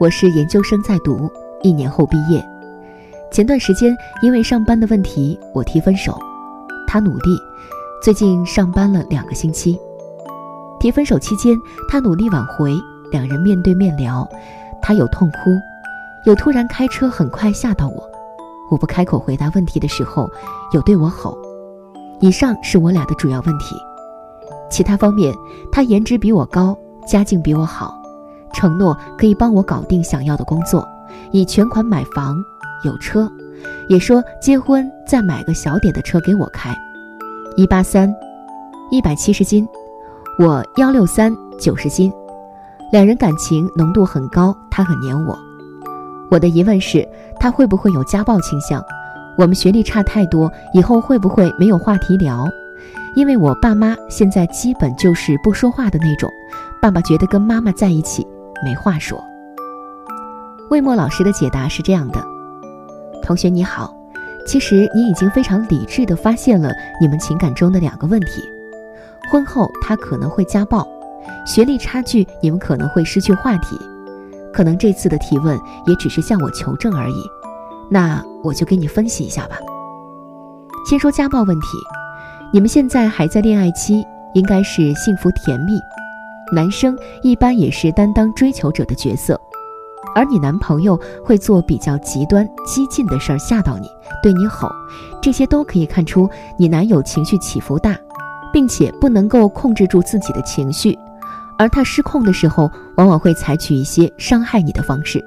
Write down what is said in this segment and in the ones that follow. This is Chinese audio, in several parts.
我是研究生在读，一年后毕业。前段时间因为上班的问题，我提分手。他努力，最近上班了两个星期。提分手期间，他努力挽回，两人面对面聊。他有痛哭，有突然开车很快吓到我。我不开口回答问题的时候，有对我吼。以上是我俩的主要问题。其他方面，他颜值比我高，家境比我好。承诺可以帮我搞定想要的工作，以全款买房有车，也说结婚再买个小点的车给我开。一八三，一百七十斤，我幺六三九十斤，两人感情浓度很高，他很黏我。我的疑问是，他会不会有家暴倾向？我们学历差太多，以后会不会没有话题聊？因为我爸妈现在基本就是不说话的那种，爸爸觉得跟妈妈在一起。没话说。魏墨老师的解答是这样的：同学你好，其实你已经非常理智地发现了你们情感中的两个问题。婚后他可能会家暴，学历差距你们可能会失去话题，可能这次的提问也只是向我求证而已。那我就给你分析一下吧。先说家暴问题，你们现在还在恋爱期，应该是幸福甜蜜。男生一般也是担当追求者的角色，而你男朋友会做比较极端激进的事儿吓到你，对你吼，这些都可以看出你男友情绪起伏大，并且不能够控制住自己的情绪，而他失控的时候，往往会采取一些伤害你的方式。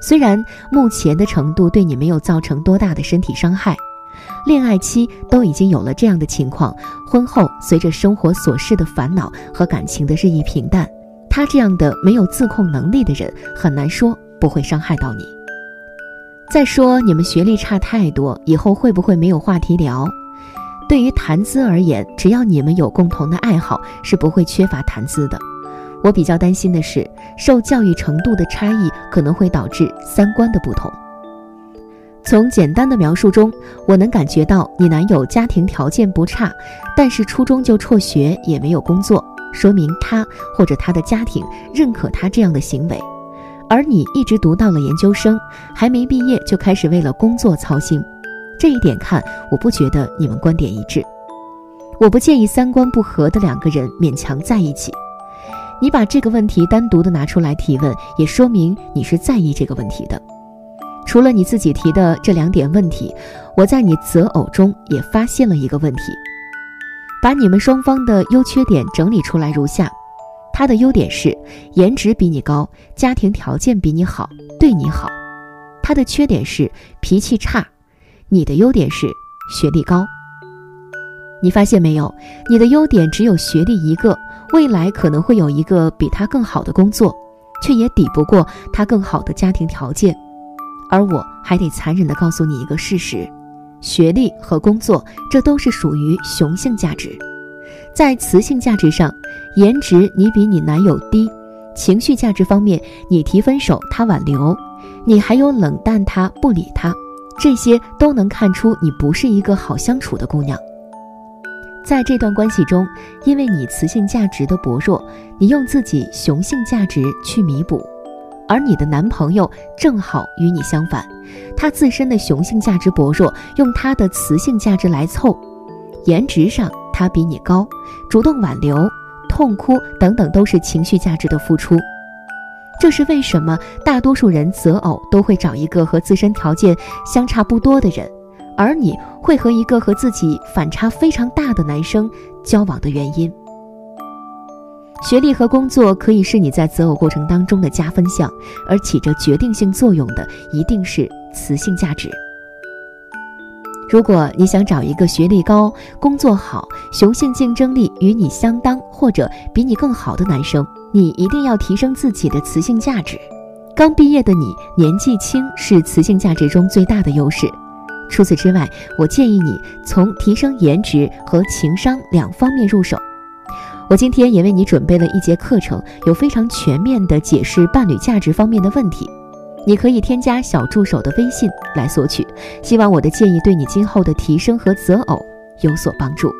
虽然目前的程度对你没有造成多大的身体伤害。恋爱期都已经有了这样的情况，婚后随着生活琐事的烦恼和感情的日益平淡，他这样的没有自控能力的人，很难说不会伤害到你。再说你们学历差太多，以后会不会没有话题聊？对于谈资而言，只要你们有共同的爱好，是不会缺乏谈资的。我比较担心的是，受教育程度的差异可能会导致三观的不同。从简单的描述中，我能感觉到你男友家庭条件不差，但是初中就辍学，也没有工作，说明他或者他的家庭认可他这样的行为。而你一直读到了研究生，还没毕业就开始为了工作操心，这一点看，我不觉得你们观点一致。我不介意三观不合的两个人勉强在一起。你把这个问题单独的拿出来提问，也说明你是在意这个问题的。除了你自己提的这两点问题，我在你择偶中也发现了一个问题。把你们双方的优缺点整理出来如下：他的优点是颜值比你高，家庭条件比你好，对你好；他的缺点是脾气差。你的优点是学历高。你发现没有？你的优点只有学历一个，未来可能会有一个比他更好的工作，却也抵不过他更好的家庭条件。而我还得残忍地告诉你一个事实：学历和工作，这都是属于雄性价值。在雌性价值上，颜值你比你男友低；情绪价值方面，你提分手，他挽留；你还有冷淡他、不理他，这些都能看出你不是一个好相处的姑娘。在这段关系中，因为你雌性价值的薄弱，你用自己雄性价值去弥补，而你的男朋友正好与你相反，他自身的雄性价值薄弱，用他的雌性价值来凑，颜值上他比你高，主动挽留、痛哭等等都是情绪价值的付出。这是为什么大多数人择偶都会找一个和自身条件相差不多的人，而你会和一个和自己反差非常大的男生交往的原因。学历和工作可以是你在择偶过程当中的加分项，而起着决定性作用的一定是雌性价值。如果你想找一个学历高、工作好、雄性竞争力与你相当或者比你更好的男生，你一定要提升自己的雌性价值。刚毕业的你年纪轻是雌性价值中最大的优势。除此之外，我建议你从提升颜值和情商两方面入手。我今天也为你准备了一节课程，有非常全面的解释伴侣价值方面的问题。你可以添加小助手的微信来索取。希望我的建议对你今后的提升和择偶有所帮助。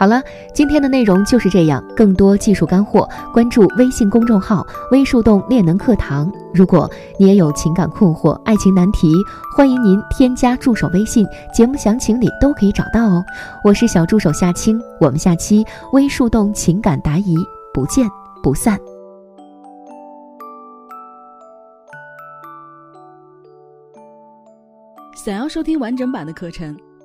好了，今天的内容就是这样。更多技术干货，关注微信公众号“微树洞恋能课堂”。如果你也有情感困惑、爱情难题，欢迎您添加助手微信，节目详情里都可以找到哦。我是小助手夏青，我们下期微树洞情感答疑不见不散。想要收听完整版的课程。